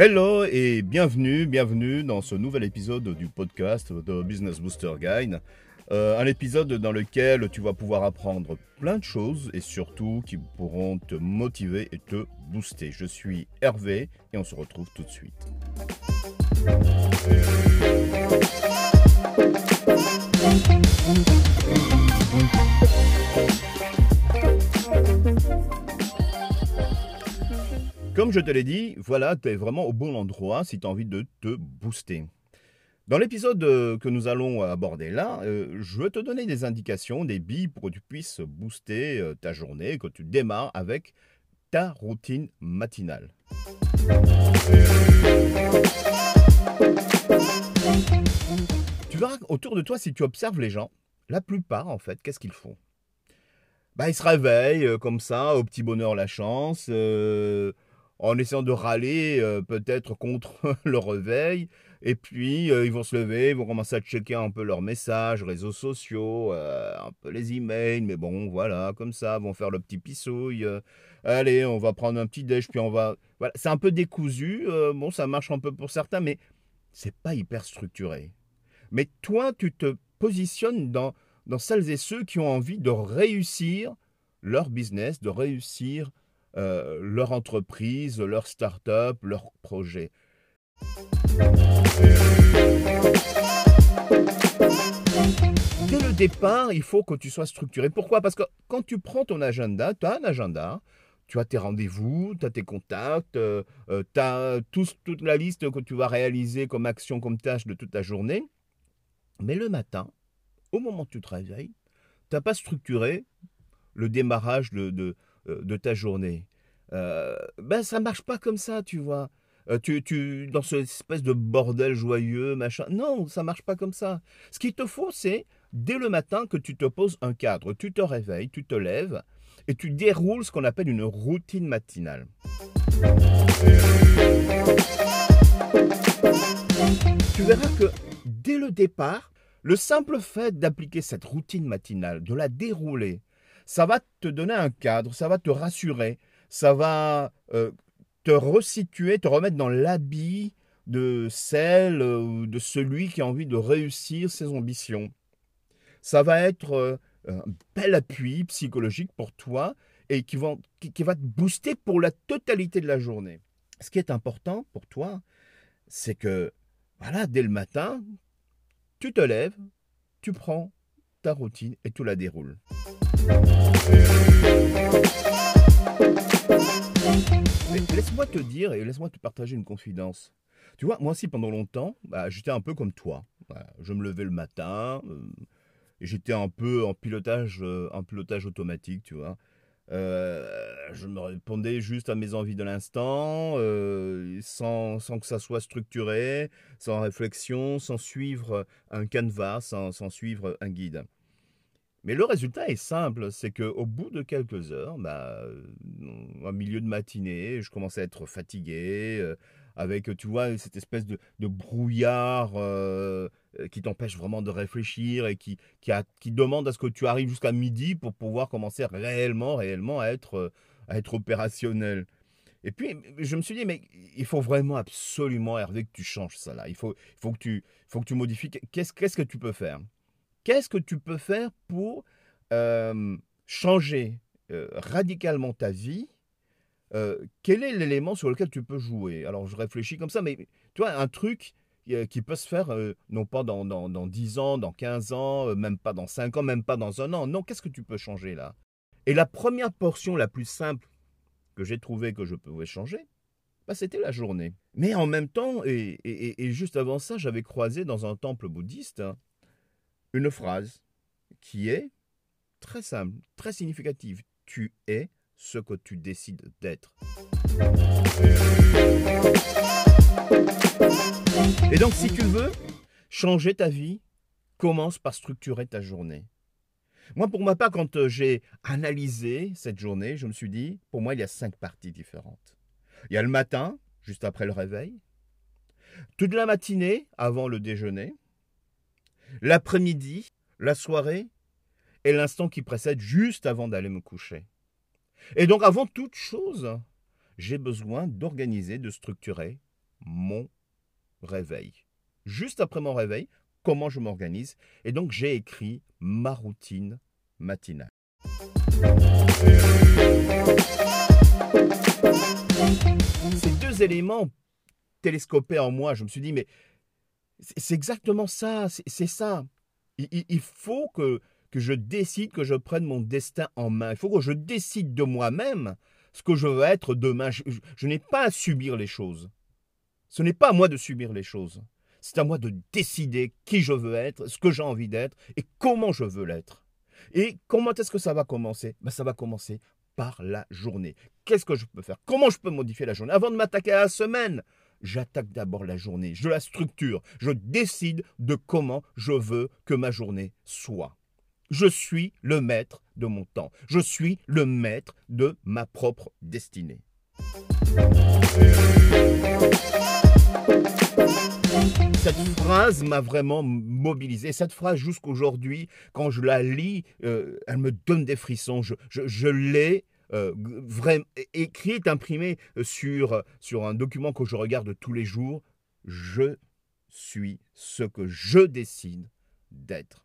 Hello et bienvenue, bienvenue dans ce nouvel épisode du podcast de Business Booster Guide. Euh, un épisode dans lequel tu vas pouvoir apprendre plein de choses et surtout qui pourront te motiver et te booster. Je suis Hervé et on se retrouve tout de suite. Comme je te l'ai dit, voilà, tu es vraiment au bon endroit si tu as envie de te booster. Dans l'épisode euh, que nous allons aborder là, euh, je vais te donner des indications, des billes pour que tu puisses booster euh, ta journée, que tu démarres avec ta routine matinale. Tu verras autour de toi, si tu observes les gens, la plupart en fait, qu'est-ce qu'ils font? Bah, Ils se réveillent comme ça, au petit bonheur la chance, en essayant de râler peut-être contre le réveil, et puis, euh, ils vont se lever, ils vont commencer à checker un peu leurs messages, réseaux sociaux, euh, un peu les emails, mais bon, voilà, comme ça, vont faire le petit pissouille. Euh, allez, on va prendre un petit déj, puis on va. Voilà, c'est un peu décousu. bon, ça marche un peu pour certains, mais c'est pas hyper structuré. Mais toi, tu te positionnes dans, dans celles et ceux qui ont envie de réussir leur business, de réussir leur entreprise, leur start-up, leur projet. Dès le départ, il faut que tu sois structuré. Pourquoi? Parce que quand tu prends ton agenda, tu as un agenda, tu as tes rendez-vous, tu as tes contacts, euh, euh, tu as toute la liste que tu vas réaliser comme action, comme tâche de toute ta journée. Mais le matin, au moment où tu te réveilles, tu n'as pas structuré le démarrage de, euh, ta journée. ben, ça marche pas comme ça, tu vois. Euh, tu, tu, dans cette espèce de bordel joyeux, machin. Non, ça marche pas comme ça. Ce qu'il te faut, c'est dès le matin que tu te poses un cadre. Tu te réveilles, tu te lèves et tu déroules ce qu'on appelle une routine matinale. Tu verras que dès le départ, le simple fait d'appliquer cette routine matinale, de la dérouler, ça va te donner un cadre, ça va te rassurer, ça va euh, te resituer, te remettre dans l'habit de celle euh, ou de celui qui a envie de réussir ses ambitions. Ça va être euh, un bel appui psychologique pour toi et qui va, te booster pour la totalité de la journée. Ce qui est important pour toi, c'est que, voilà, dès le matin, tu te lèves, tu prends ta routine et tu la déroules. Laisse-moi te dire et laisse-moi te partager une confidence. Tu vois, moi aussi pendant longtemps, bah, j'étais un peu comme toi. je me levais le matin, euh, j'étais un peu en pilotage, euh, automatique, tu vois. Euh, je me répondais juste à mes envies de l'instant, sans, sans, que ça soit structuré, sans réflexion, sans suivre un canevas, sans suivre un guide. Mais le résultat est simple, c'est qu'au bout de quelques heures, bah, au milieu de matinée, je commençais à être fatigué, euh, avec, tu vois, cette espèce de, brouillard euh, qui t'empêche vraiment de réfléchir et qui, qui, demande à ce que tu arrives jusqu'à midi pour pouvoir commencer réellement, réellement à être, à être opérationnel. Et puis, je me suis dit, mais il faut vraiment absolument, Hervé, que tu changes ça là. Il faut, faut, que, tu, faut que tu modifies. Qu'est-ce que tu peux faire? Qu'est-ce que tu peux faire pour changer radicalement ta vie Quel est l'élément sur lequel tu peux jouer? Alors, je réfléchis comme ça, mais tu vois, un truc qui peut se faire non pas dans, dans, dans, 10 ans, dans 15 ans, même pas dans 5 ans, même pas dans un an. Non, qu'est-ce que tu peux changer là? Et la première portion la plus simple que j'ai trouvé que je pouvais changer, bah, c'était la journée. Mais en même temps, et, et juste avant ça, j'avais croisé dans un temple bouddhiste hein, une phrase qui est très simple, très significative. Tu es ce que tu décides d'être. Et donc si tu veux changer ta vie, commence par structurer ta journée. Moi, pour ma part, quand euh, j'ai analysé cette journée, je me suis dit, pour moi, il y a cinq parties différentes. Il y a le matin, juste après le réveil, toute la matinée avant le déjeuner, l'après-midi, la soirée et l'instant qui précède juste avant d'aller me coucher. Et donc avant toute chose, j'ai besoin d'organiser, de structurer mon réveil. Juste après mon réveil, comment je m'organise. Et donc j'ai écrit ma routine matinale. Ces deux éléments télescopés en moi, je me suis dit, mais c'est exactement ça, c'est ça. Il, faut que, que je décide, que je prenne mon destin en main. Il faut que je décide de moi-même ce que je veux être demain. Je, n'ai pas à subir les choses. Ce n'est pas à moi de subir les choses. C'est à moi de décider qui je veux être, ce que j'ai envie d'être et comment je veux l'être. Et comment est-ce que ça va commencer? Ben, Ça va commencer par la journée. Qu'est-ce que je peux faire? Comment je peux modifier la journée? Avant de m'attaquer à la semaine, j'attaque d'abord la journée. Je la structure. Je décide de comment je veux que ma journée soit. Je suis le maître de mon temps. Je suis le maître de ma propre destinée. Cette phrase m'a vraiment mobilisé. Cette phrase, jusqu'aujourd'hui, quand je la lis, euh, elle me donne des frissons. Je, l'ai euh, imprimé euh, sur, euh, sur un document que je regarde tous les jours, je suis ce que je décide d'être.